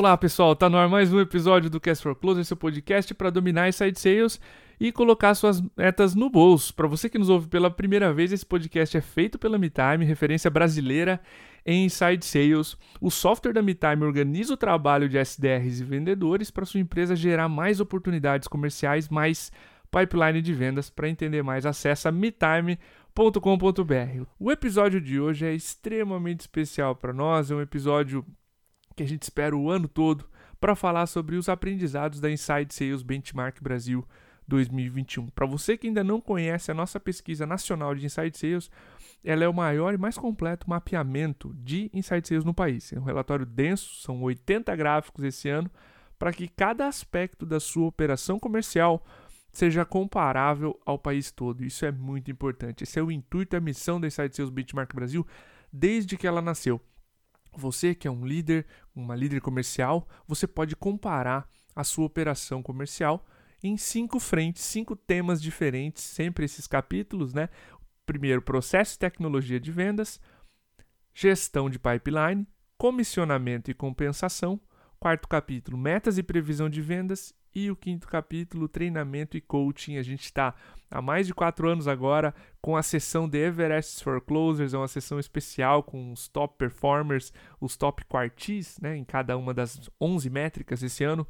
Olá pessoal, tá no ar mais um episódio do Cast for Closer, seu podcast para dominar inside sales e colocar suas metas no bolso. Para você que nos ouve pela primeira vez, esse podcast é feito pela MeTime, referência brasileira em inside sales. O software da MeTime organiza o trabalho de SDRs e vendedores para sua empresa gerar mais oportunidades comerciais, mais pipeline de vendas. Para entender mais, acesse metime.com.br. O episódio de hoje é extremamente especial para nós, é um episódio que a gente espera o ano todo para falar sobre os aprendizados da Inside Sales Benchmark Brasil 2021. Para você que ainda não conhece a nossa pesquisa nacional de Inside Sales, ela é o maior e mais completo mapeamento de Inside Sales no país. É um relatório denso, são 80 gráficos esse ano, para que cada aspecto da sua operação comercial seja comparável ao país todo. Isso é muito importante. Esse é o intuito e a missão da Inside Sales Benchmark Brasil desde que ela nasceu. Você que é um líder, uma líder comercial, você pode comparar a sua operação comercial em cinco frentes, cinco temas diferentes, sempre esses capítulos, né? Primeiro, processo e tecnologia de vendas, gestão de pipeline, comissionamento e compensação. Quarto capítulo, metas e previsão de vendas. E o quinto capítulo, treinamento e coaching. A gente está há mais de quatro anos agora com a sessão de Everest for Closers, é uma sessão especial com os top performers, os top quartis, né, em cada uma das 11 métricas esse ano.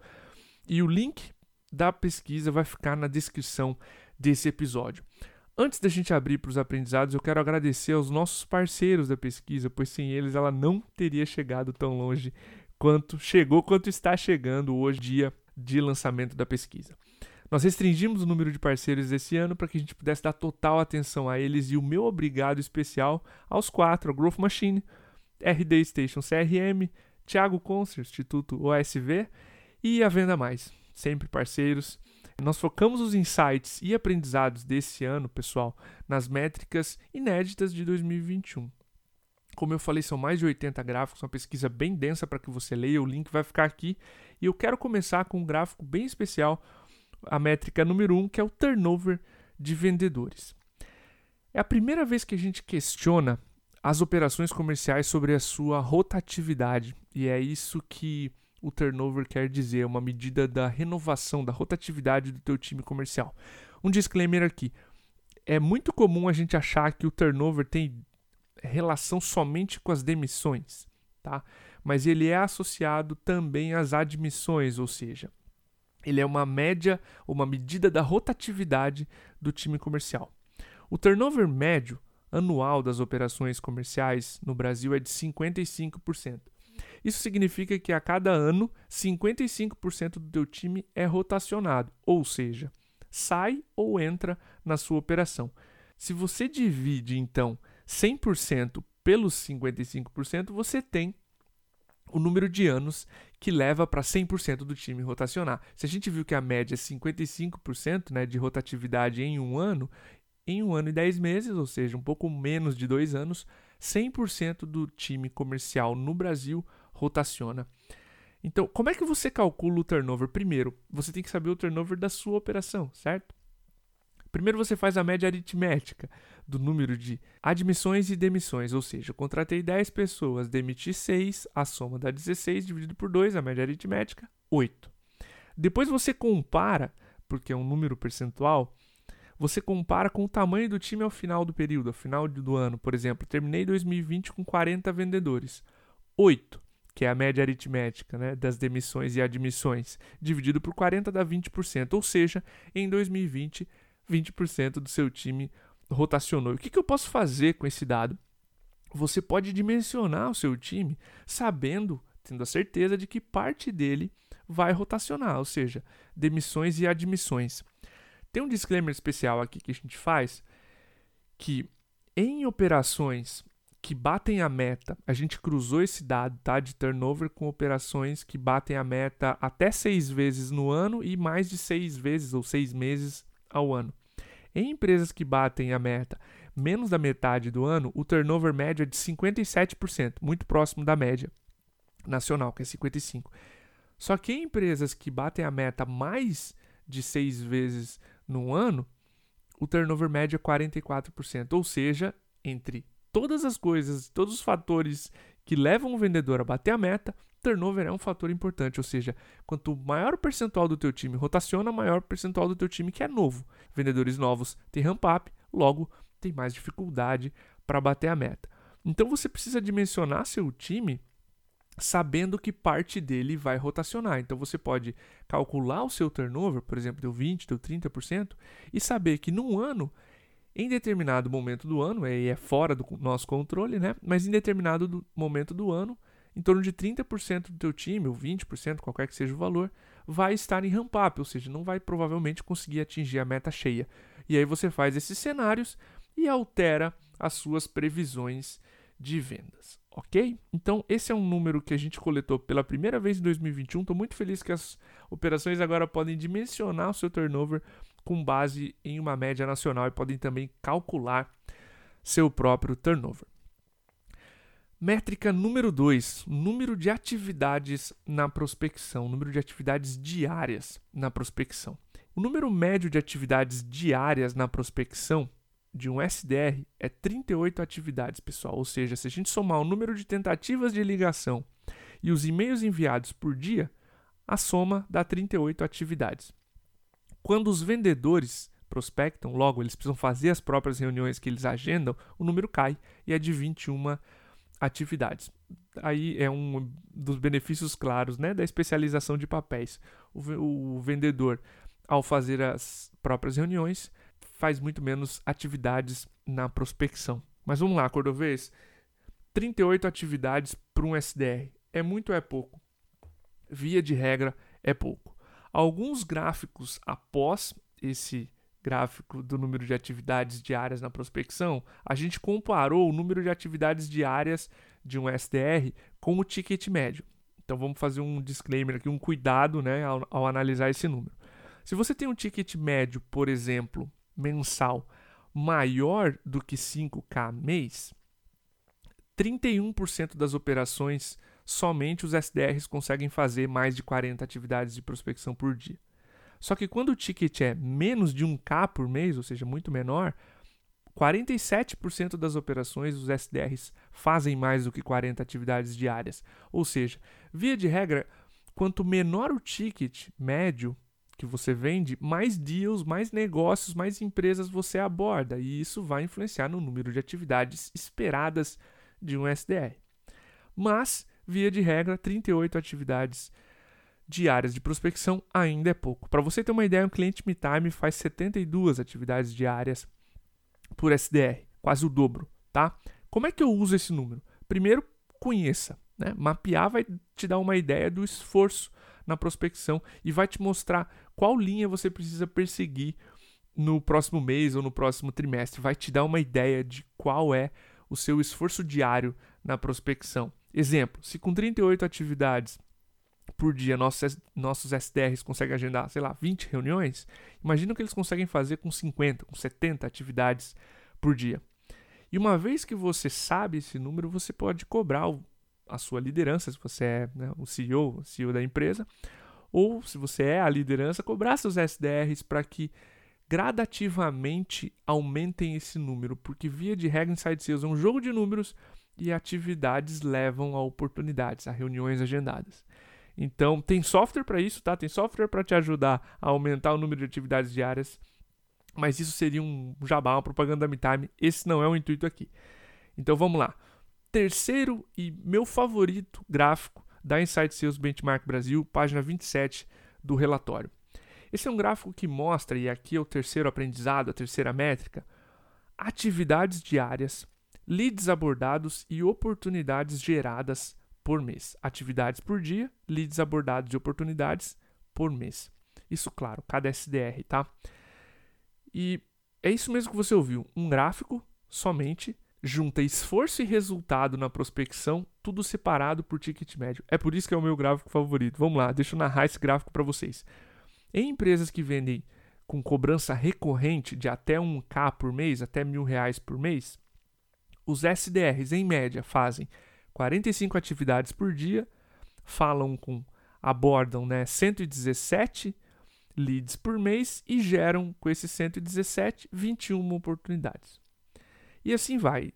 E o link da pesquisa vai ficar na descrição desse episódio. Antes da gente abrir para os aprendizados, eu quero agradecer aos nossos parceiros da pesquisa, pois sem eles ela não teria chegado tão longe quanto chegou, quanto está chegando hoje, dia de lançamento da pesquisa. Nós restringimos o número de parceiros esse ano para que a gente pudesse dar total atenção a eles e o meu obrigado especial aos quatro, a Growth Machine, RD Station CRM, Thiago Concer, Instituto OSV e a Venda Mais sempre parceiros. Nós focamos os insights e aprendizados desse ano, pessoal, nas métricas inéditas de 2021. Como eu falei, são mais de 80 gráficos, uma pesquisa bem densa para que você leia, o link vai ficar aqui. E eu quero começar com um gráfico bem especial, a métrica número 1, um, que é o turnover de vendedores. É a primeira vez que a gente questiona as operações comerciais sobre a sua rotatividade, e é isso que o turnover quer dizer, é uma medida da renovação, da rotatividade do teu time comercial. Um disclaimer aqui. É muito comum a gente achar que o turnover tem relação somente com as demissões, tá? Mas ele é associado também às admissões, ou seja, ele é uma média, uma medida da rotatividade do time comercial. O turnover médio anual das operações comerciais no Brasil é de 55%. Isso significa que a cada ano 55% do teu time é rotacionado, ou seja, sai ou entra na sua operação. Se você divide então 100% pelos 55%, você tem o número de anos que leva para 100% do time rotacionar. Se a gente viu que a média é 55% né, de rotatividade em um ano, em um ano e 10 meses, ou seja, um pouco menos de dois anos, 100% do time comercial no Brasil rotaciona. Então, como é que você calcula o turnover? Primeiro, você tem que saber o turnover da sua operação, certo? Primeiro você faz a média aritmética do número de admissões e demissões, ou seja, eu contratei 10 pessoas, demiti 6, a soma dá 16 dividido por 2, a média aritmética, 8. Depois você compara, porque é um número percentual, você compara com o tamanho do time ao final do período, ao final do ano. Por exemplo, terminei 2020 com 40 vendedores. 8 que é a média aritmética né, das demissões e admissões, dividido por 40 dá 20%, ou seja, em 2020, 20% do seu time rotacionou. O que, que eu posso fazer com esse dado? Você pode dimensionar o seu time sabendo, tendo a certeza de que parte dele vai rotacionar, ou seja, demissões e admissões. Tem um disclaimer especial aqui que a gente faz que em operações que batem a meta. A gente cruzou esse dado tá, de turnover com operações que batem a meta até seis vezes no ano e mais de seis vezes ou seis meses ao ano. Em empresas que batem a meta menos da metade do ano, o turnover médio é de 57%, muito próximo da média nacional, que é 55%. Só que em empresas que batem a meta mais de seis vezes no ano, o turnover médio é 44%, ou seja, entre todas as coisas, todos os fatores que levam o vendedor a bater a meta, turnover é um fator importante, ou seja, quanto maior o percentual do teu time rotaciona, maior o percentual do teu time que é novo. Vendedores novos têm ramp up, logo tem mais dificuldade para bater a meta. Então você precisa dimensionar seu time sabendo que parte dele vai rotacionar. Então você pode calcular o seu turnover, por exemplo, deu 20, deu 30%, e saber que num ano, em determinado momento do ano, aí é fora do nosso controle, né? Mas em determinado do momento do ano, em torno de 30% do teu time, ou 20%, qualquer que seja o valor, vai estar em ramp up, ou seja, não vai provavelmente conseguir atingir a meta cheia. E aí você faz esses cenários e altera as suas previsões de vendas ok? Então, esse é um número que a gente coletou pela primeira vez em 2021. Estou muito feliz que as operações agora podem dimensionar o seu turnover com base em uma média nacional e podem também calcular seu próprio turnover. Métrica número 2, número de atividades na prospecção, número de atividades diárias na prospecção. O número médio de atividades diárias na prospecção de um SDR é 38 atividades, pessoal. Ou seja, se a gente somar o número de tentativas de ligação e os e-mails enviados por dia, a soma dá 38 atividades. Quando os vendedores prospectam, logo eles precisam fazer as próprias reuniões que eles agendam, o número cai e é de 21 atividades. Aí é um dos benefícios claros né, da especialização de papéis. O, o vendedor, ao fazer as próprias reuniões, faz muito menos atividades na prospecção. Mas vamos lá, Cordovez. 38 atividades para um SDR. É muito ou é pouco? Via de regra, é pouco. Alguns gráficos após esse gráfico do número de atividades diárias na prospecção, a gente comparou o número de atividades diárias de um SDR com o ticket médio. Então vamos fazer um disclaimer aqui, um cuidado né, ao, ao analisar esse número. Se você tem um ticket médio, por exemplo, mensal maior do que 5K mês, 31% das operações somente os SDRs conseguem fazer mais de 40 atividades de prospecção por dia. Só que quando o ticket é menos de 1K por mês, ou seja, muito menor, 47% das operações os SDRs fazem mais do que 40 atividades diárias. Ou seja, via de regra, quanto menor o ticket médio, que você vende, mais deals, mais negócios, mais empresas você aborda. E isso vai influenciar no número de atividades esperadas de um SDR. Mas, via de regra, 38 atividades diárias de prospecção ainda é pouco. Para você ter uma ideia, um cliente MeTime faz 72 atividades diárias por SDR, quase o dobro, tá? Como é que eu uso esse número? Primeiro, conheça, né? Mapear vai te dar uma ideia do esforço na prospecção e vai te mostrar qual linha você precisa perseguir no próximo mês ou no próximo trimestre. Vai te dar uma ideia de qual é o seu esforço diário na prospecção. Exemplo: se com 38 atividades por dia nossos, nossos SDRs conseguem agendar, sei lá, 20 reuniões, imagina o que eles conseguem fazer com 50, com 70 atividades por dia. E uma vez que você sabe esse número, você pode cobrar a sua liderança, se você é né, o CEO, CEO da empresa, ou se você é a liderança, cobrar seus SDRs para que gradativamente aumentem esse número, porque via de regra Inside Sales é um jogo de números e atividades levam a oportunidades, a reuniões agendadas. Então, tem software para isso, tá? Tem software para te ajudar a aumentar o número de atividades diárias, mas isso seria um jabá, uma propaganda da MeTime. Esse não é o intuito aqui. Então, vamos lá terceiro e meu favorito gráfico da Insight Sales Benchmark Brasil, página 27 do relatório. Esse é um gráfico que mostra, e aqui é o terceiro aprendizado, a terceira métrica, atividades diárias, leads abordados e oportunidades geradas por mês. Atividades por dia, leads abordados e oportunidades por mês. Isso, claro, cada SDR, tá? E é isso mesmo que você ouviu, um gráfico somente junta esforço e resultado na prospecção, tudo separado por ticket médio. É por isso que é o meu gráfico favorito. Vamos lá, deixa eu narrar esse gráfico para vocês. Em empresas que vendem com cobrança recorrente de até 1K por mês, até mil reais por mês, os SDRs, em média, fazem 45 atividades por dia, falam com, abordam né, 117 leads por mês e geram, com esses 117, 21 oportunidades. E assim vai.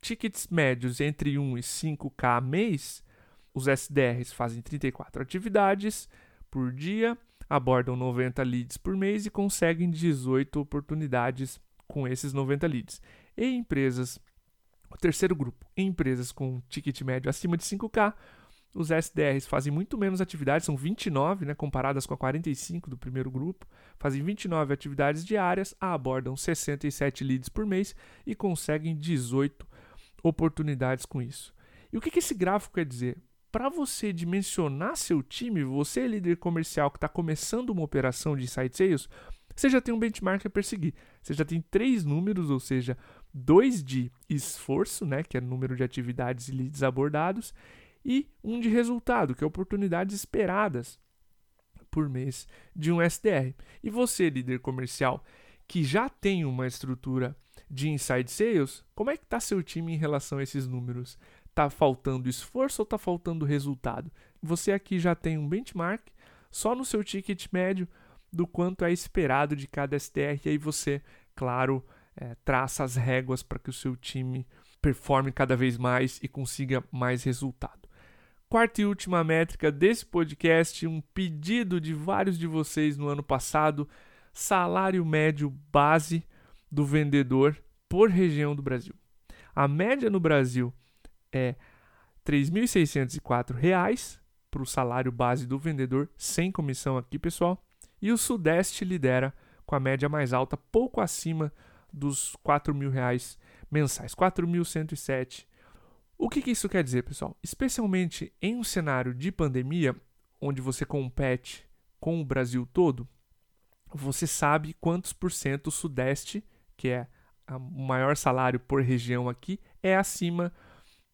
Tickets médios entre 1 e 5K mês Os SDRs fazem 34 atividades por dia, abordam 90 leads por mês e conseguem 18 oportunidades com esses 90 leads. Em empresas, o terceiro grupo, em empresas com ticket médio acima de 5K, os SDRs fazem muito menos atividades, são 29, né, comparadas com a 45 do primeiro grupo, fazem 29 atividades diárias, abordam 67 leads por mês e conseguem 18 oportunidades com isso. E o que, que esse gráfico quer dizer? Para você dimensionar seu time, você líder comercial que está começando uma operação de inside sales, você já tem um benchmark a perseguir. Você já tem três números, ou seja, dois de esforço, né, que é número de atividades e leads abordados, e um de resultado, que é oportunidades esperadas por mês de um SDR. E você, líder comercial, que já tem uma estrutura de inside sales, como é que está seu time em relação a esses números? Está faltando esforço ou está faltando resultado? Você aqui já tem um benchmark só no seu ticket médio do quanto é esperado de cada SDR, e aí você, claro, é, traça as réguas para que o seu time performe cada vez mais e consiga mais resultado. Quarta e última métrica desse podcast, um pedido de vários de vocês no ano passado: salário médio base do vendedor por região do Brasil. A média no Brasil é R$ 3.604 para o salário base do vendedor, sem comissão aqui, pessoal. E o Sudeste lidera com a média mais alta, pouco acima dos R$ 4.000 mensais, R$ 4.107 o que, que isso quer dizer, pessoal? Especialmente em um cenário de pandemia, onde você compete com o Brasil todo, você sabe quantos por cento o Sudeste, que é o maior salário por região aqui, é acima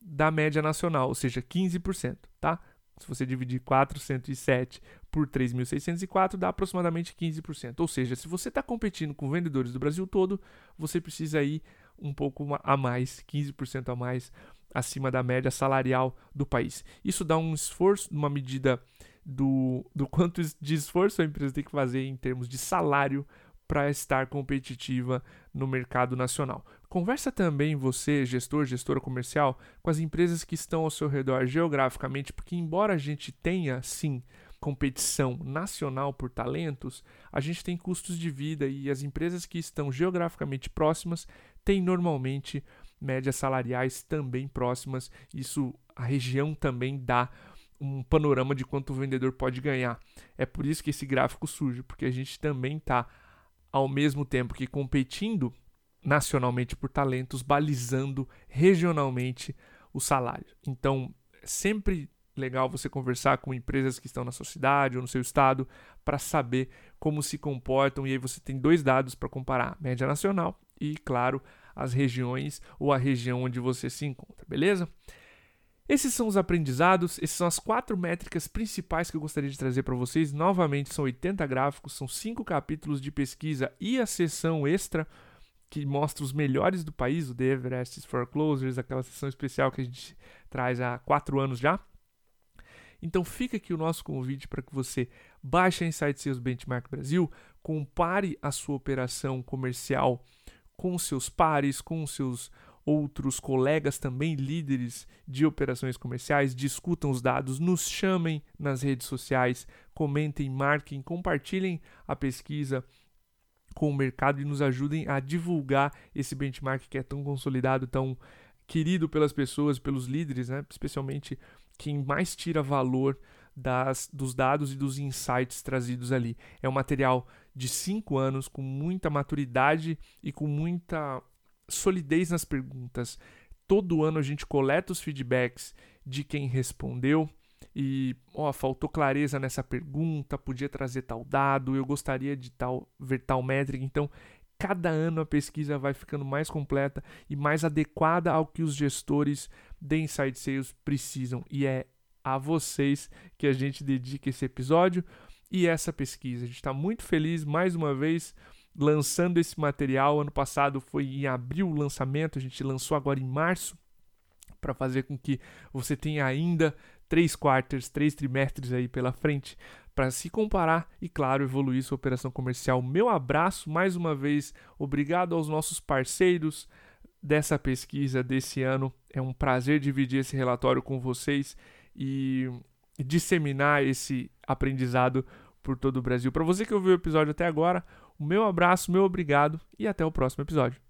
da média nacional, ou seja, 15%, tá? Se você dividir 407 por 3.604, dá aproximadamente 15%. Ou seja, se você está competindo com vendedores do Brasil todo, você precisa ir um pouco a mais, 15% a mais acima da média salarial do país. Isso dá um esforço, uma medida do, do quanto de esforço a empresa tem que fazer em termos de salário para estar competitiva no mercado nacional. Conversa também você, gestor, gestora comercial, com as empresas que estão ao seu redor geograficamente, porque embora a gente tenha sim competição nacional por talentos, a gente tem custos de vida e as empresas que estão geograficamente próximas têm normalmente médias salariais também próximas. Isso a região também dá um panorama de quanto o vendedor pode ganhar. É por isso que esse gráfico surge, porque a gente também está, ao mesmo tempo que competindo nacionalmente por talentos, balizando regionalmente o salário. Então, sempre legal você conversar com empresas que estão na sua cidade ou no seu estado para saber como se comportam e aí você tem dois dados para comparar, média nacional e, claro, as regiões ou a região onde você se encontra, beleza? Esses são os aprendizados, essas são as quatro métricas principais que eu gostaria de trazer para vocês. Novamente, são 80 gráficos, são cinco capítulos de pesquisa e a sessão extra que mostra os melhores do país, o The Everest for Closers, aquela sessão especial que a gente traz há quatro anos já. Então fica aqui o nosso convite para que você baixe a Insight Sales Benchmark Brasil, compare a sua operação comercial com seus pares, com seus outros colegas também líderes de operações comerciais, discutam os dados, nos chamem nas redes sociais, comentem, marquem, compartilhem a pesquisa com o mercado e nos ajudem a divulgar esse benchmark que é tão consolidado, tão querido pelas pessoas, pelos líderes, né? especialmente quem mais tira valor das, dos dados e dos insights trazidos ali. É um material de cinco anos com muita maturidade e com muita solidez nas perguntas. Todo ano a gente coleta os feedbacks de quem respondeu e ó, faltou clareza nessa pergunta, podia trazer tal dado, eu gostaria de tal ver tal métrica. Então, cada ano a pesquisa vai ficando mais completa e mais adequada ao que os gestores de Inside Sales precisam. E é a vocês que a gente dedica esse episódio e essa pesquisa. A gente está muito feliz mais uma vez lançando esse material. Ano passado foi em abril o lançamento, a gente lançou agora em março para fazer com que você tenha ainda três quartos, três trimestres aí pela frente para se comparar e, claro, evoluir sua operação comercial. Meu abraço mais uma vez, obrigado aos nossos parceiros dessa pesquisa desse ano. É um prazer dividir esse relatório com vocês e disseminar esse aprendizado por todo o Brasil. Para você que ouviu o episódio até agora, o meu abraço, meu obrigado e até o próximo episódio.